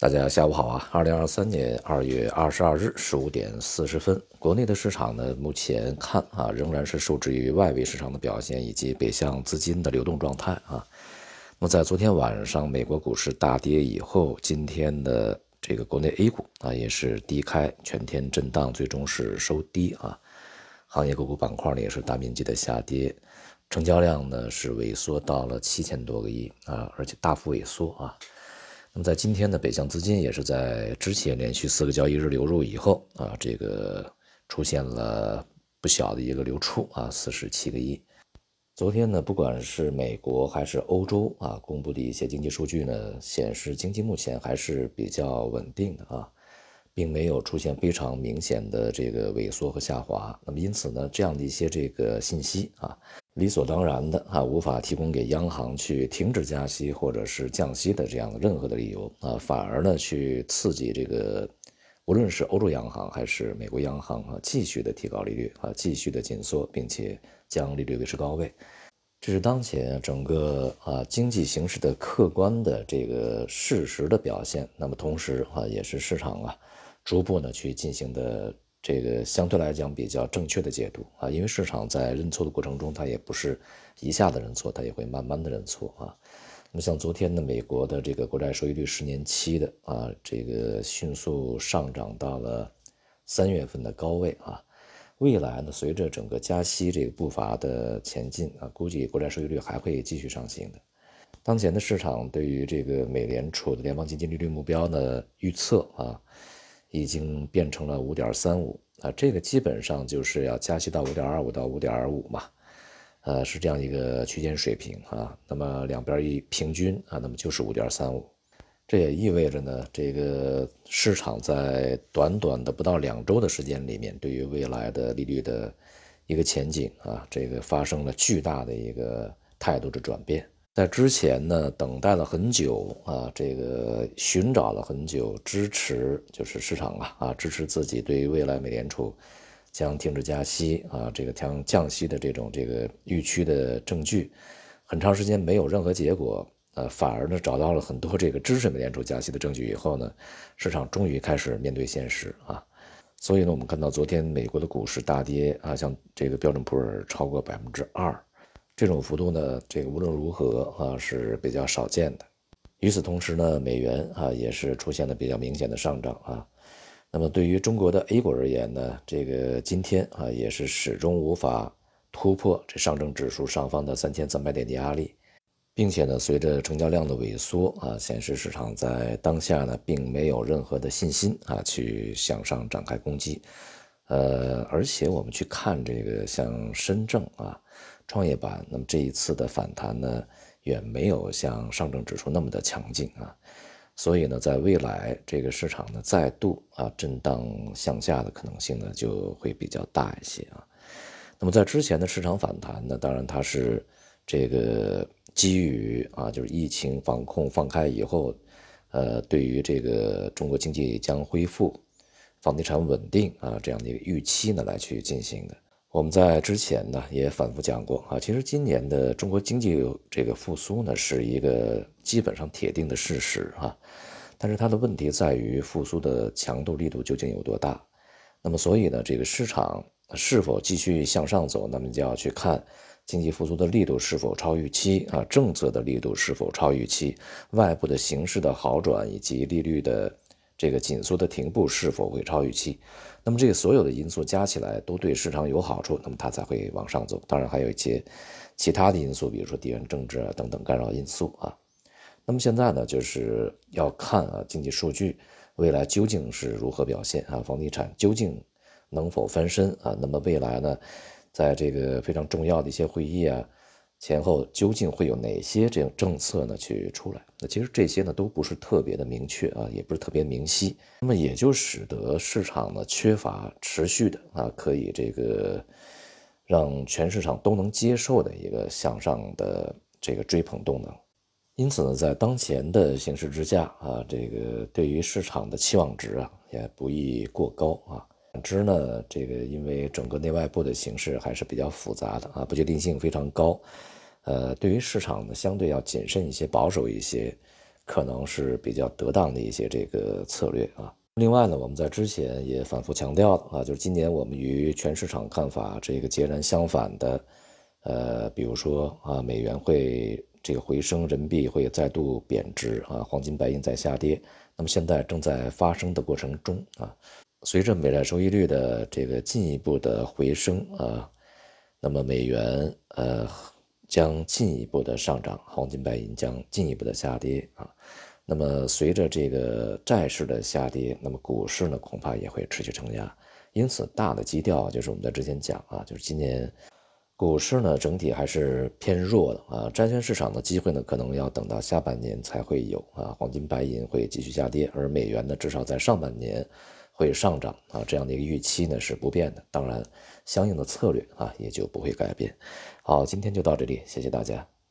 大家下午好啊！二零二三年二月二十二日十五点四十分，国内的市场呢，目前看啊，仍然是受制于外围市场的表现以及北向资金的流动状态啊。那么在昨天晚上美国股市大跌以后，今天的这个国内 A 股啊也是低开，全天震荡，最终是收低啊。行业个股板块呢也是大面积的下跌，成交量呢是萎缩到了七千多个亿啊，而且大幅萎缩啊。那么在今天的北向资金也是在之前连续四个交易日流入以后啊，这个出现了不小的一个流出啊，四十七个亿。昨天呢，不管是美国还是欧洲啊，公布的一些经济数据呢，显示经济目前还是比较稳定的啊，并没有出现非常明显的这个萎缩和下滑。那么因此呢，这样的一些这个信息啊。理所当然的啊，无法提供给央行去停止加息或者是降息的这样的任何的理由啊，反而呢去刺激这个，无论是欧洲央行还是美国央行啊，继续的提高利率啊，继续的紧缩，并且将利率维持高位，这是当前整个啊经济形势的客观的这个事实的表现。那么同时啊，也是市场啊逐步呢去进行的。这个相对来讲比较正确的解读啊，因为市场在认错的过程中，它也不是一下子认错，它也会慢慢的认错啊。那么像昨天的美国的这个国债收益率十年期的啊，这个迅速上涨到了三月份的高位啊。未来呢，随着整个加息这个步伐的前进啊，估计国债收益率还会继续上行的。当前的市场对于这个美联储的联邦基金利率目标的预测啊。已经变成了五点三五啊，这个基本上就是要加息到五点二五到五点二五嘛，呃，是这样一个区间水平啊。那么两边一平均啊，那么就是五点三五。这也意味着呢，这个市场在短短的不到两周的时间里面，对于未来的利率的一个前景啊，这个发生了巨大的一个态度的转变。在之前呢，等待了很久啊，这个寻找了很久，支持就是市场啊啊，支持自己对于未来美联储将停止加息啊，这个将降息的这种这个预期的证据，很长时间没有任何结果，呃，反而呢找到了很多这个支持美联储加息的证据以后呢，市场终于开始面对现实啊，所以呢，我们看到昨天美国的股市大跌啊，像这个标准普尔超过百分之二。这种幅度呢，这个无论如何啊是比较少见的。与此同时呢，美元啊也是出现了比较明显的上涨啊。那么对于中国的 A 股而言呢，这个今天啊也是始终无法突破这上证指数上方的三千三百点的压力，并且呢，随着成交量的萎缩啊，显示市场在当下呢并没有任何的信心啊去向上展开攻击。呃，而且我们去看这个像深证啊。创业板，那么这一次的反弹呢，远没有像上证指数那么的强劲啊，所以呢，在未来这个市场呢再度啊震荡向下的可能性呢就会比较大一些啊。那么在之前的市场反弹呢，当然它是这个基于啊就是疫情防控放开以后，呃，对于这个中国经济将恢复、房地产稳定啊这样的一个预期呢来去进行的。我们在之前呢也反复讲过啊，其实今年的中国经济这个复苏呢是一个基本上铁定的事实啊，但是它的问题在于复苏的强度力度究竟有多大？那么所以呢，这个市场是否继续向上走，那么就要去看经济复苏的力度是否超预期啊，政策的力度是否超预期，外部的形势的好转以及利率的。这个紧缩的停步是否会超预期？那么这个所有的因素加起来都对市场有好处，那么它才会往上走。当然还有一些其他的因素，比如说地缘政治啊等等干扰因素啊。那么现在呢，就是要看啊经济数据未来究竟是如何表现啊，房地产究竟能否翻身啊？那么未来呢，在这个非常重要的一些会议啊。前后究竟会有哪些这种政策呢？去出来？那其实这些呢都不是特别的明确啊，也不是特别明晰。那么也就使得市场呢缺乏持续的啊，可以这个让全市场都能接受的一个向上的这个追捧动能。因此呢，在当前的形势之下啊，这个对于市场的期望值啊也不宜过高啊。反之呢，这个因为整个内外部的形势还是比较复杂的啊，不确定性非常高，呃，对于市场呢相对要谨慎一些、保守一些，可能是比较得当的一些这个策略啊。另外呢，我们在之前也反复强调啊，就是今年我们与全市场看法这个截然相反的，呃，比如说啊，美元会这个回升，人民币会再度贬值啊，黄金白银在下跌，那么现在正在发生的过程中啊，随着美债收益率的这个进一步的回升啊，那么美元呃将进一步的上涨，黄金白银将进一步的下跌啊。那么随着这个债市的下跌，那么股市呢恐怕也会持续承压。因此，大的基调就是我们在之前讲啊，就是今年股市呢整体还是偏弱的啊。债券市场的机会呢可能要等到下半年才会有啊。黄金、白银会继续下跌，而美元呢至少在上半年会上涨啊。这样的一个预期呢是不变的，当然相应的策略啊也就不会改变。好，今天就到这里，谢谢大家。